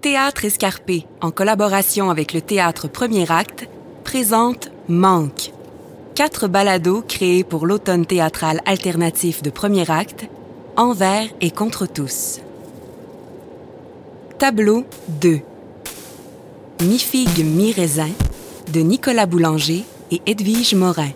Théâtre Escarpé, en collaboration avec le Théâtre Premier Acte, présente Manque. Quatre balados créés pour l'automne théâtral alternatif de Premier Acte, envers et contre tous. Tableau 2. Mi-figue, mi-raisin de Nicolas Boulanger et Edwige Morin.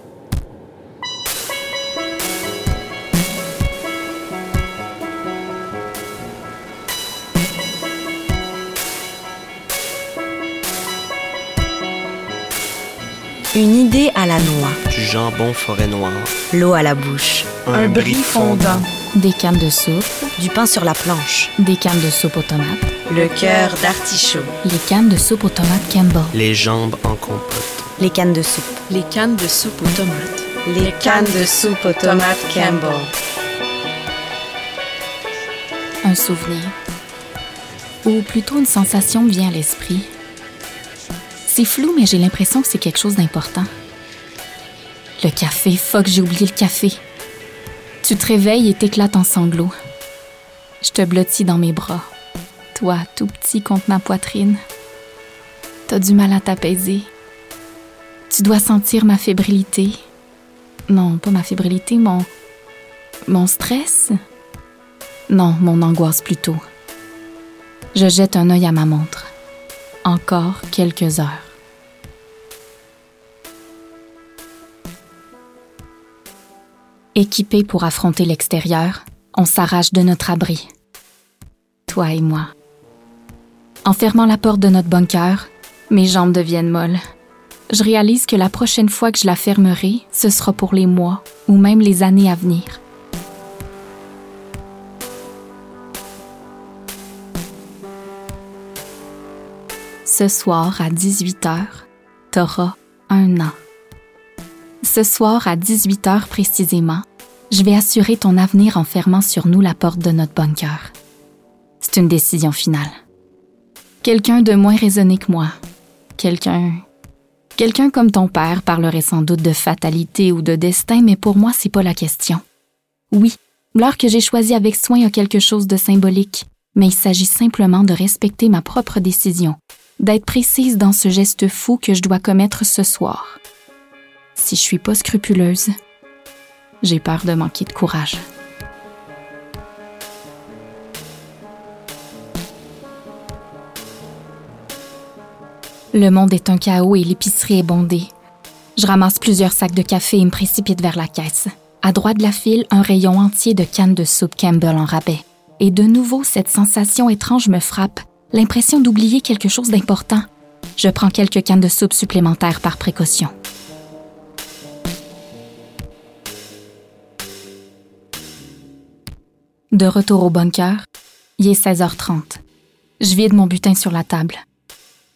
Une idée à la noix. Du jambon forêt noire. L'eau à la bouche. Un, brie fondant. Des cannes de soupe. Du pain sur la planche. Des cannes de soupe aux tomates. Le cœur d'artichaut. Les cannes de soupe aux tomates Campbell. Les jambes en compote. Les cannes de soupe. Les cannes de soupe aux tomates. Les cannes de soupe aux tomates Campbell. Un souvenir. Ou plutôt une sensation vient à l'esprit. C'est flou, mais j'ai l'impression que c'est quelque chose d'important. Le café, fuck, j'ai oublié le café. Tu te réveilles et t'éclates en sanglots. Je te blottis dans mes bras. Toi, tout petit contre ma poitrine. T'as du mal à t'apaiser. Tu dois sentir ma fébrilité. Non, pas ma fébrilité, mon. mon stress. Non, mon angoisse plutôt. Je jette un œil à ma montre. Encore quelques heures. Équipés pour affronter l'extérieur, on s'arrache de notre abri. Toi et moi. En fermant la porte de notre bunker, mes jambes deviennent molles. Je réalise que la prochaine fois que je la fermerai, ce sera pour les mois ou même les années à venir. Ce soir à 18h, t'auras un an. Ce soir à 18h précisément, je vais assurer ton avenir en fermant sur nous la porte de notre bunker. C'est une décision finale. Quelqu'un de moins raisonné que moi, quelqu'un Quelqu'un comme ton père parlerait sans doute de fatalité ou de destin, mais pour moi, c'est pas la question. Oui, l'heure que j'ai choisie avec soin a quelque chose de symbolique, mais il s'agit simplement de respecter ma propre décision, d'être précise dans ce geste fou que je dois commettre ce soir. Si je suis pas scrupuleuse, j'ai peur de manquer de courage. Le monde est un chaos et l'épicerie est bondée. Je ramasse plusieurs sacs de café et me précipite vers la caisse. À droite de la file, un rayon entier de cannes de soupe Campbell en rabais. Et de nouveau, cette sensation étrange me frappe, l'impression d'oublier quelque chose d'important. Je prends quelques cannes de soupe supplémentaires par précaution. De retour au bunker, il est 16h30. Je vide mon butin sur la table.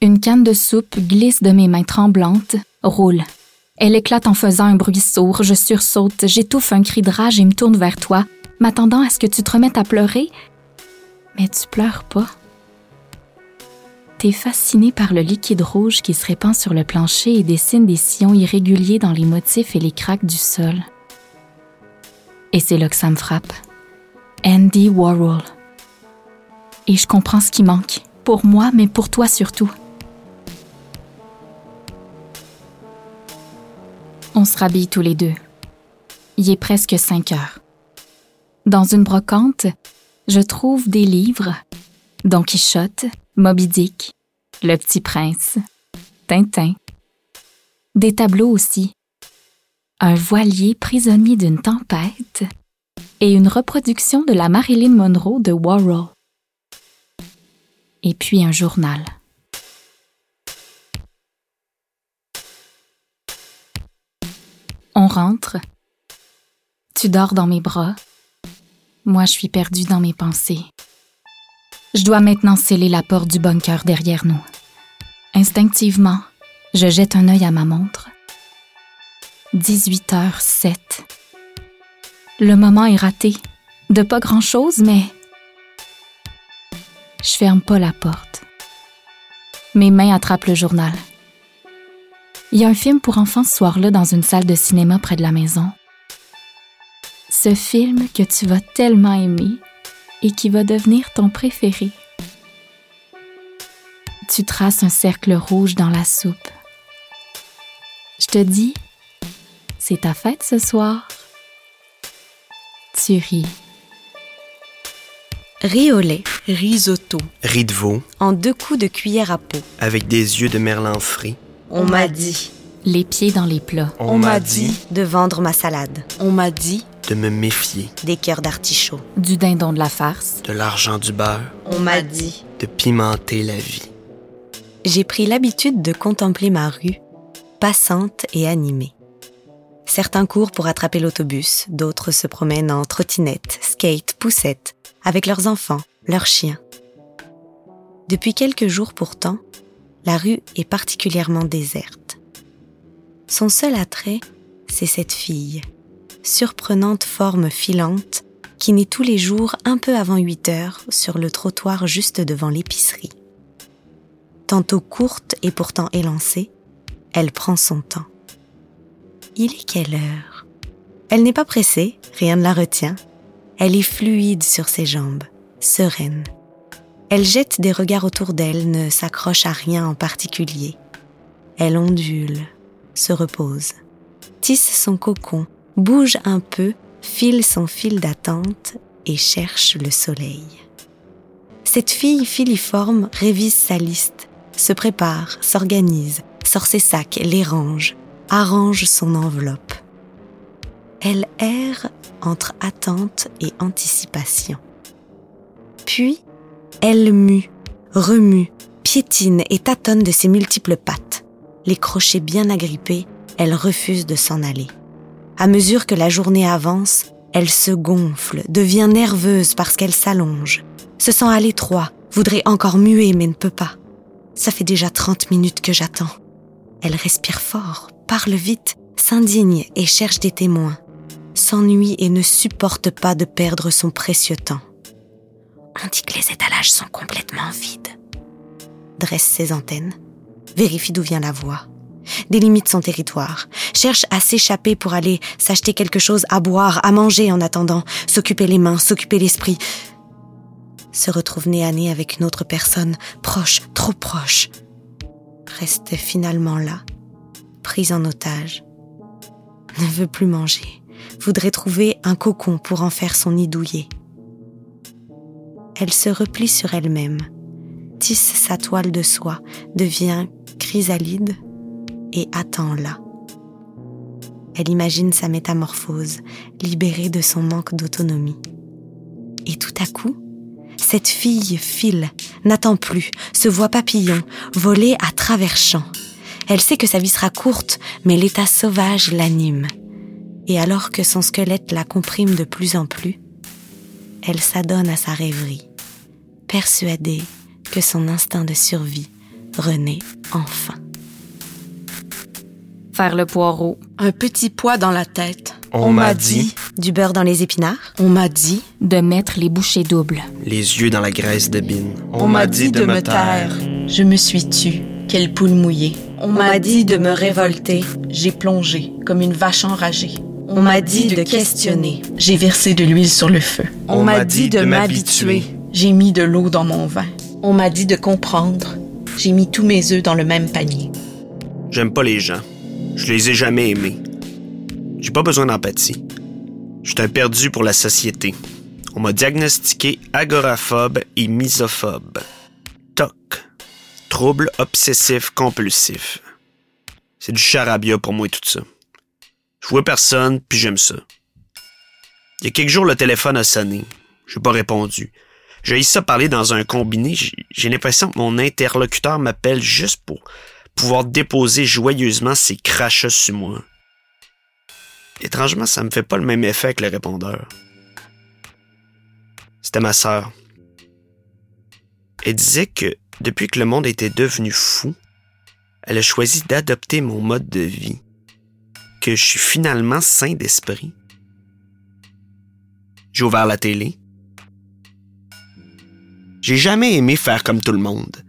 Une canne de soupe glisse de mes mains tremblantes, roule. Elle éclate en faisant un bruit sourd, je sursaute, j'étouffe un cri de rage et me tourne vers toi, m'attendant à ce que tu te remettes à pleurer. Mais tu pleures pas. T'es fasciné par le liquide rouge qui se répand sur le plancher et dessine des sillons irréguliers dans les motifs et les craques du sol. Et c'est là que ça me frappe. Andy Warhol. Et je comprends ce qui manque, pour moi, mais pour toi surtout. On se rhabille tous les deux. Il est presque 5 heures. Dans une brocante, je trouve des livres Don Quichotte, Moby Dick, Le Petit Prince, Tintin. Des tableaux aussi. Un voilier prisonnier d'une tempête et une reproduction de la Marilyn Monroe de Warhol. Et puis un journal. On rentre. Tu dors dans mes bras. Moi, je suis perdue dans mes pensées. Je dois maintenant sceller la porte du bunker derrière nous. Instinctivement, je jette un œil à ma montre. 18h07. Le moment est raté. De pas grand-chose, mais... Je ferme pas la porte. Mes mains attrapent le journal. Il y a un film pour enfants ce soir-là dans une salle de cinéma près de la maison. Ce film que tu vas tellement aimer et qui va devenir ton préféré. Tu traces un cercle rouge dans la soupe. Je te dis, c'est ta fête ce soir. Tu ris. Riz au lait, Risotto. Riz de veau, en deux coups de cuillère à peau. avec des yeux de merlan frit. On m'a dit Les pieds dans les plats. On, m'a dit de vendre ma salade, On m'a dit de me méfier des cœurs d'artichaut. Du dindon de la farce. de l'argent du beurre, On m'a dit. de pimenter la vie. J'ai pris l'habitude de contempler ma rue, passante et animée. Certains courent pour attraper l'autobus, d'autres se promènent en trottinette, skate, poussette, avec leurs enfants, leurs chiens. Depuis quelques jours pourtant, la rue est particulièrement déserte. Son seul attrait, c'est cette fille, surprenante forme filante, qui naît tous les jours un peu avant 8 heures sur le trottoir juste devant l'épicerie. Tantôt courte et pourtant élancée, elle prend son temps. Il est quelle heure? Elle n'est pas pressée, rien ne la retient. Elle est fluide sur ses jambes, sereine. Elle jette des regards autour d'elle, ne s'accroche à rien en particulier. Elle ondule, se repose, tisse son cocon, bouge un peu, file son fil d'attente et cherche le soleil. Cette fille filiforme révise sa liste, se prépare, s'organise, sort ses sacs, les range, arrange son enveloppe. Elle erre entre attente et anticipation. Puis, elle mue, remue, piétine et tâtonne de ses multiples pattes. Les crochets bien agrippés, elle refuse de s'en aller. À mesure que la journée avance, elle se gonfle, devient nerveuse parce qu'elle s'allonge, se sent à l'étroit, voudrait encore muer mais ne peut pas. Ça fait déjà 30 minutes que j'attends. Elle respire fort, parle vite, s'indigne et cherche des témoins. S'ennuie et ne supporte pas de perdre son précieux temps. On dit que les étalages sont complètement vides. Dresse ses antennes, vérifie d'où vient la voix, délimite son territoire, cherche à s'échapper pour aller s'acheter quelque chose à boire, à manger en attendant, s'occuper les mains, s'occuper l'esprit. Se retrouve nez à nez avec une autre personne, proche, trop proche. Reste finalement là, prise en otage. Ne veut plus manger, voudrait trouver un cocon pour en faire son nid douillet. Elle se replie sur elle-même, tisse sa toile de soie, devient chrysalide et attend là. Elle imagine sa métamorphose, libérée de son manque d'autonomie. Et tout à coup, cette fille file, n'attend plus, se voit papillon, voler à travers champs. Elle sait que sa vie sera courte, mais l'état sauvage l'anime. Et alors que son squelette la comprime de plus en plus, elle s'adonne à sa rêverie, persuadée que son instinct de survie renaît enfin. Faire le poireau. un petit poids dans la tête. On m'a dit Du beurre dans les épinards On m'a dit De mettre les bouchées doubles. les yeux dans la graisse de bine. On m'a dit de me taire. Je me suis tue, quelle poule mouillée. On m'a dit de me révolter. J'ai plongé comme une vache enragée. On m'a dit de questionner. J'ai versé de l'huile sur le feu. On m'a dit de m'habituer. J'ai mis de l'eau dans mon vin. On m'a dit de comprendre. J'ai mis tous mes œufs dans le même panier. J'aime pas les gens. Je les ai jamais aimés. J'ai pas besoin d'empathie. Je suis un perdu pour la société. On m'a diagnostiqué agoraphobe et misophobe. TOC. Trouble obsessif compulsif. C'est du charabia pour moi tout ça. Je vois personne, puis j'aime ça. Il y a quelques jours, le téléphone a sonné. J'ai pas répondu. J'ai ça parler dans un combiné. J'ai- l'impression que mon interlocuteur m'appelle juste pour pouvoir déposer joyeusement ses crachats sur moi. Étrangement, ça me fait pas le même effet que le répondeur. C'était ma sœur. Elle disait que depuis que le monde était devenu fou, elle a choisi d'adopter mon mode de vie. Que je suis finalement sain d'esprit. J'ai ouvert la télé. J'ai jamais aimé faire comme tout le monde.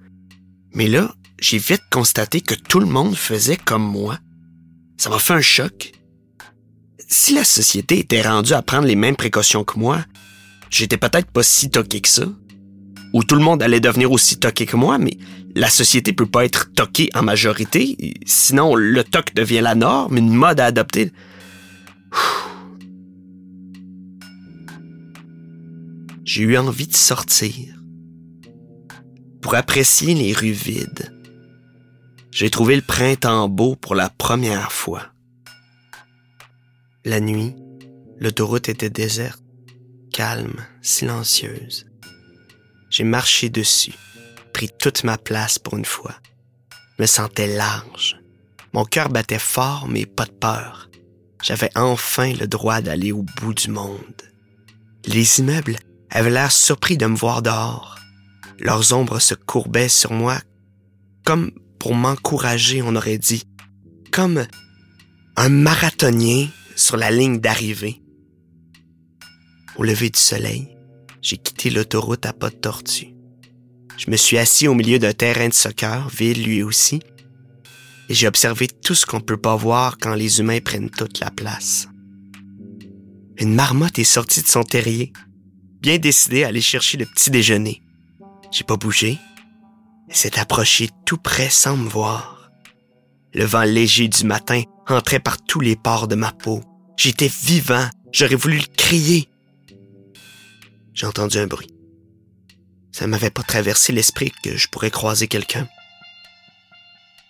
Mais là, j'ai vite constaté que tout le monde faisait comme moi. Ça m'a fait un choc. Si la société était rendue à prendre les mêmes précautions que moi, j'étais peut-être pas si toqué que ça. Où tout le monde allait devenir aussi toqué que moi, mais la société peut pas être toquée en majorité, sinon le toc devient la norme, une mode à adopter. J'ai eu envie de sortir pour apprécier les rues vides. J'ai trouvé le printemps beau pour la première fois. La nuit, l'autoroute était déserte, calme, silencieuse. J'ai marché dessus, pris toute ma place pour une fois. Me sentais large. Mon cœur battait fort, mais pas de peur. J'avais enfin le droit d'aller au bout du monde. Les immeubles avaient l'air surpris de me voir dehors. Leurs ombres se courbaient sur moi, comme pour m'encourager, on aurait dit, comme un marathonien sur la ligne d'arrivée. Au lever du soleil, j'ai quitté l'autoroute à pas de tortue. Je me suis assis au milieu d'un terrain de soccer, vide lui aussi, et j'ai observé tout ce qu'on peut pas voir quand les humains prennent toute la place. Une marmotte est sortie de son terrier, bien décidée à aller chercher le petit déjeuner. J'ai pas bougé. Elle s'est approchée tout près sans me voir. Le vent léger du matin entrait par tous les pores de ma peau. J'étais vivant. J'aurais voulu le crier. J'ai entendu un bruit. Ça ne m'avait pas traversé l'esprit que je pourrais croiser quelqu'un.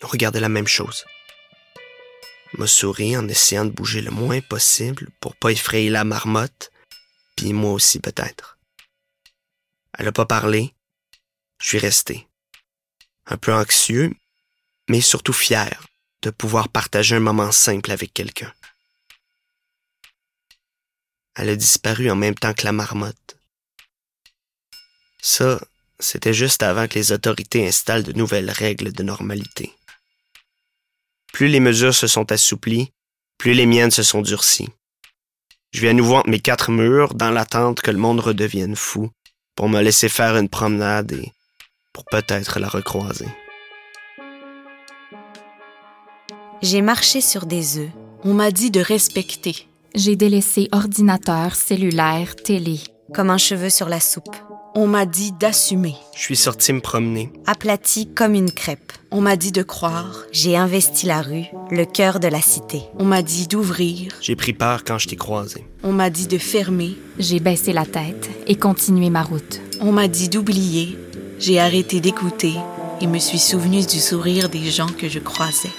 On regardait la même chose. m'a souri en essayant de bouger le moins possible pour pas effrayer la marmotte, puis moi aussi peut-être. Elle n'a pas parlé, je suis resté. Un peu anxieux, mais surtout fier de pouvoir partager un moment simple avec quelqu'un. Elle a disparu en même temps que la marmotte. Ça, c'était juste avant que les autorités installent de nouvelles règles de normalité. Plus les mesures se sont assouplies, plus les miennes se sont durcies. Je vais à nouveau entre mes quatre murs dans l'attente que le monde redevienne fou pour me laisser faire une promenade et pour peut-être la recroiser. J'ai marché sur des œufs. On m'a dit de respecter. J'ai délaissé ordinateur, cellulaire, télé. Comme un cheveu sur la soupe. On m'a dit d'assumer. Je suis sorti me promener. Aplati comme une crêpe. On m'a dit de croire. J'ai investi la rue, le cœur de la cité. On m'a dit d'ouvrir. J'ai pris peur quand je t'ai croisé. On m'a dit de fermer. J'ai baissé la tête et continué ma route. On m'a dit d'oublier. J'ai arrêté d'écouter et me suis souvenu du sourire des gens que je croisais.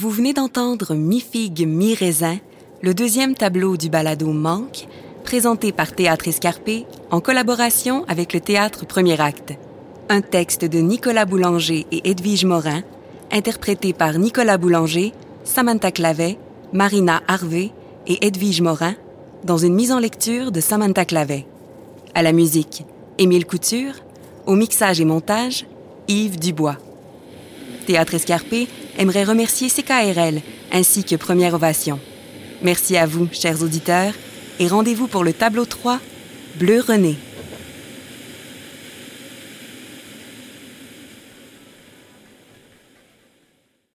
Vous venez d'entendre Mi-Figue, Mi-Raisin, le deuxième tableau du balado Manque, présenté par Théâtre Escarpé en collaboration avec le Théâtre Premier Acte. Un texte de Nicolas Boulanger et Edwige Morin, interprété par Nicolas Boulanger, Samantha Clavet, Marina Harvey et Edwige Morin, dans une mise en lecture de Samantha Clavet. À la musique, Émile Couture, au mixage et montage, Yves Dubois. Théâtre Escarpé aimerait remercier CKRL ainsi que Première Ovation. Merci à vous, chers auditeurs, et rendez-vous pour le tableau 3, Bleu René.